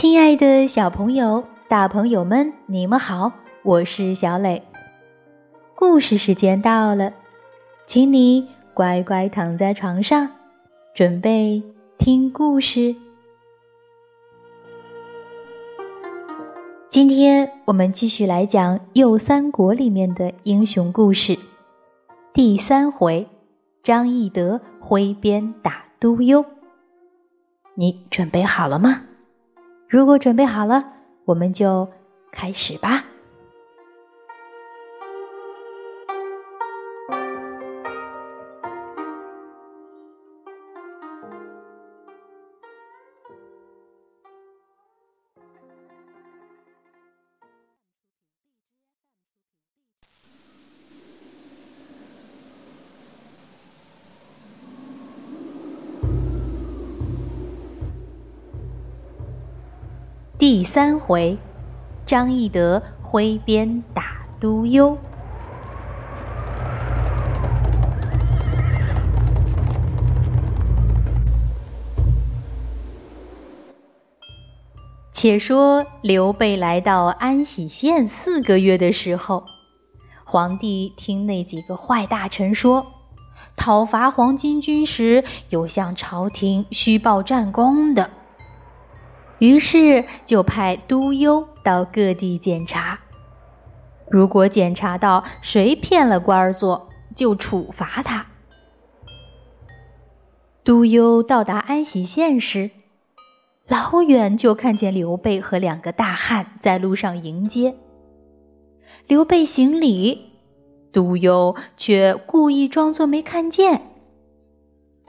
亲爱的小朋友、大朋友们，你们好，我是小磊。故事时间到了，请你乖乖躺在床上，准备听故事。今天我们继续来讲《右三国》里面的英雄故事，第三回，张翼德挥鞭打都邮。你准备好了吗？如果准备好了，我们就开始吧。第三回，张翼德挥鞭打都邮。且说刘备来到安喜县四个月的时候，皇帝听那几个坏大臣说，讨伐黄巾军时有向朝廷虚报战功的。于是就派督邮到各地检查，如果检查到谁骗了官儿做，就处罚他。督邮到达安喜县时，老远就看见刘备和两个大汉在路上迎接。刘备行礼，督邮却故意装作没看见。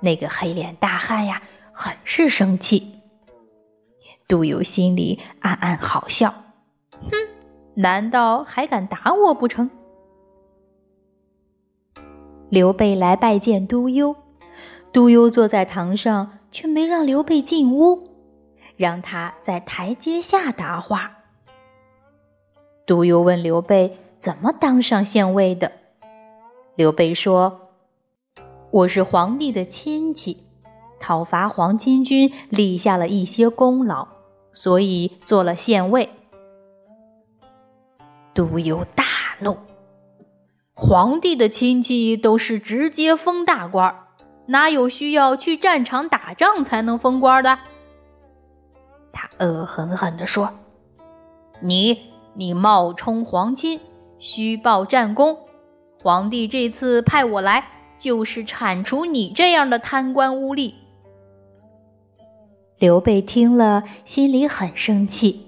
那个黑脸大汉呀，很是生气。杜游心里暗暗好笑，哼，难道还敢打我不成？刘备来拜见都邮，都邮坐在堂上，却没让刘备进屋，让他在台阶下答话。都邮问刘备怎么当上县尉的，刘备说：“我是皇帝的亲戚，讨伐黄巾军，立下了一些功劳。”所以做了县尉，都邮大怒。皇帝的亲戚都是直接封大官，哪有需要去战场打仗才能封官的？他恶狠狠地说：“你，你冒充皇亲，虚报战功。皇帝这次派我来，就是铲除你这样的贪官污吏。”刘备听了，心里很生气。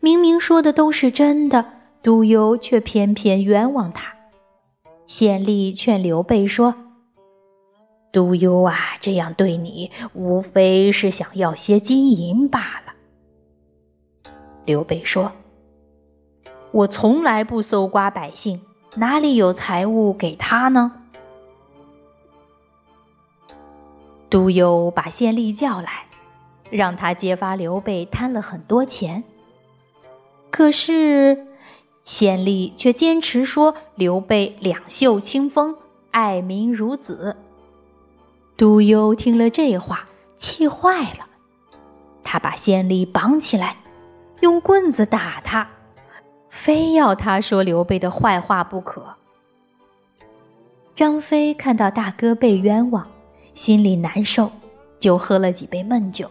明明说的都是真的，都邮却偏偏冤枉他。县吏劝刘备说：“都邮啊，这样对你，无非是想要些金银罢了。”刘备说：“我从来不搜刮百姓，哪里有财物给他呢？”都邮把县吏叫来。让他揭发刘备贪了很多钱，可是县吏却坚持说刘备两袖清风，爱民如子。都邮听了这话，气坏了，他把县吏绑起来，用棍子打他，非要他说刘备的坏话不可。张飞看到大哥被冤枉，心里难受，就喝了几杯闷酒。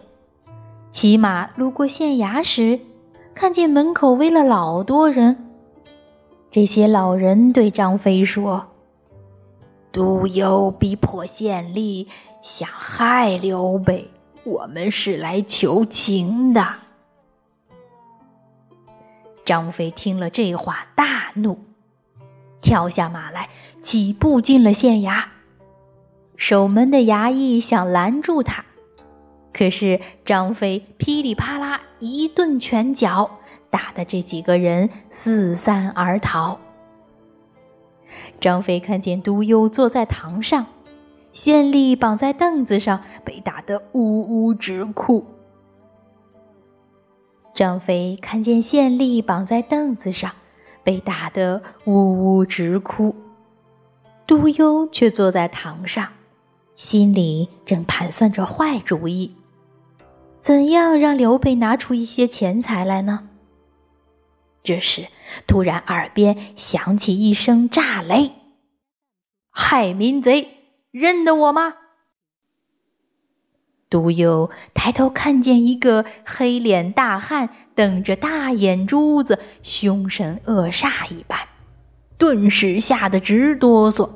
骑马路过县衙时，看见门口围了老多人。这些老人对张飞说：“都邮逼迫县吏，想害刘备，我们是来求情的。”张飞听了这话，大怒，跳下马来，几步进了县衙。守门的衙役想拦住他。可是张飞噼里啪啦一顿拳脚，打得这几个人四散而逃。张飞看见都邮坐在堂上，县吏绑在凳子上，被打得呜呜直哭。张飞看见县吏绑在凳子上，被打得呜呜直哭，都邮却坐在堂上，心里正盘算着坏主意。怎样让刘备拿出一些钱财来呢？这时，突然耳边响起一声炸雷：“害民贼，认得我吗？”独有抬头看见一个黑脸大汉，瞪着大眼珠子，凶神恶煞一般，顿时吓得直哆嗦。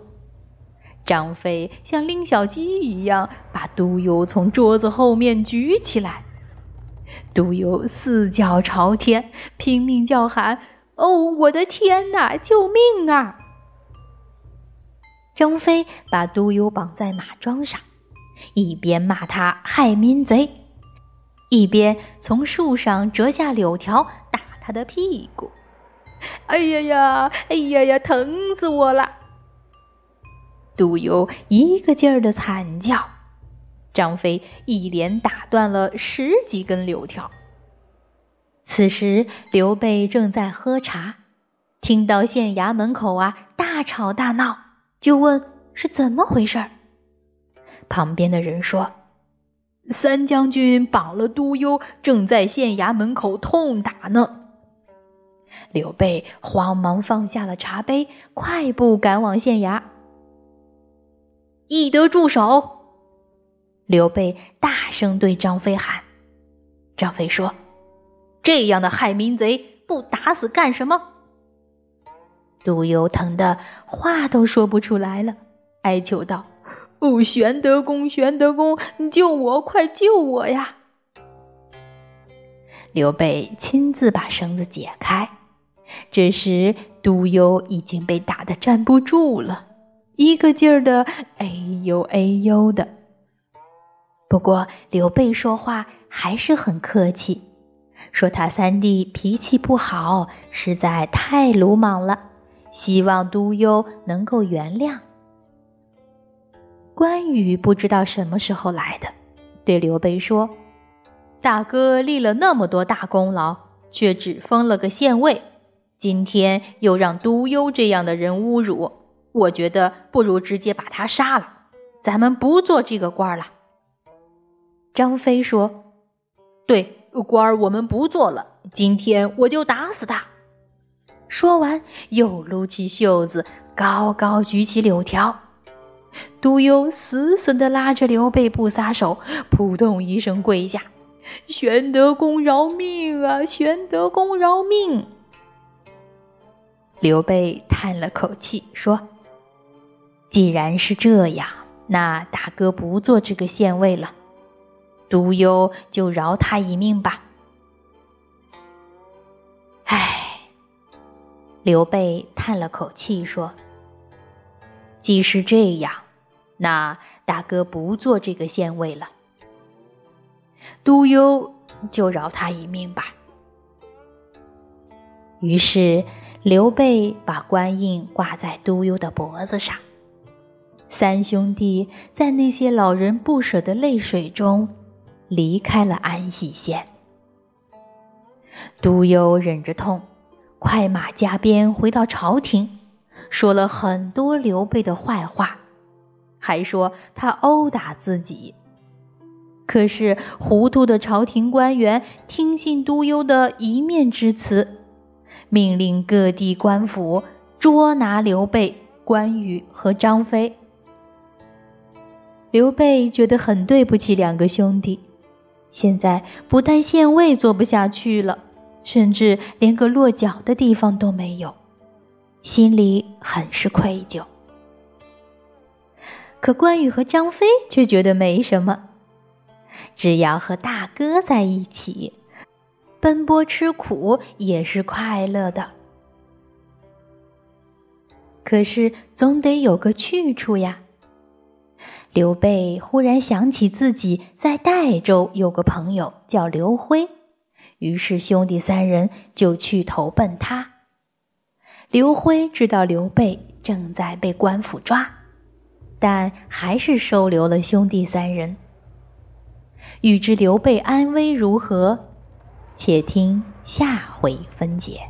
张飞像拎小鸡一样把独游从桌子后面举起来，独游四脚朝天，拼命叫喊：“哦，我的天哪！救命啊！”张飞把独游绑在马桩上。一边骂他害民贼，一边从树上折下柳条打他的屁股。哎呀呀，哎呀呀，疼死我了！杜游一个劲儿的惨叫，张飞一连打断了十几根柳条。此时刘备正在喝茶，听到县衙门口啊大吵大闹，就问是怎么回事儿。旁边的人说：“三将军绑了都邮，正在县衙门口痛打呢。”刘备慌忙放下了茶杯，快步赶往县衙。翼德住手！刘备大声对张飞喊。张飞说：“这样的害民贼，不打死干什么？”都邮疼得话都说不出来了，哀求道。哦，玄德公，玄德公，救我，快救我呀！刘备亲自把绳子解开，这时督邮已经被打得站不住了，一个劲儿的哎呦哎呦的。不过刘备说话还是很客气，说他三弟脾气不好，实在太鲁莽了，希望督邮能够原谅。关羽不知道什么时候来的，对刘备说：“大哥立了那么多大功劳，却只封了个县尉，今天又让都邮这样的人侮辱，我觉得不如直接把他杀了，咱们不做这个官了。”张飞说：“对，官儿我们不做了，今天我就打死他。”说完，又撸起袖子，高高举起柳条。都邮死死地拉着刘备不撒手，扑通一声跪下：“玄德公饶命啊！玄德公饶命！”刘备叹了口气说：“既然是这样，那大哥不做这个县尉了，都邮就饶他一命吧。”唉，刘备叹了口气说。既是这样，那大哥不做这个县尉了，都邮就饶他一命吧。于是刘备把官印挂在都邮的脖子上，三兄弟在那些老人不舍的泪水中离开了安喜县。都邮忍着痛，快马加鞭回到朝廷。说了很多刘备的坏话，还说他殴打自己。可是糊涂的朝廷官员听信都邮的一面之词，命令各地官府捉拿刘备、关羽和张飞。刘备觉得很对不起两个兄弟，现在不但县尉做不下去了，甚至连个落脚的地方都没有。心里很是愧疚，可关羽和张飞却觉得没什么，只要和大哥在一起，奔波吃苦也是快乐的。可是总得有个去处呀。刘备忽然想起自己在代州有个朋友叫刘辉，于是兄弟三人就去投奔他。刘辉知道刘备正在被官府抓，但还是收留了兄弟三人。欲知刘备安危如何，且听下回分解。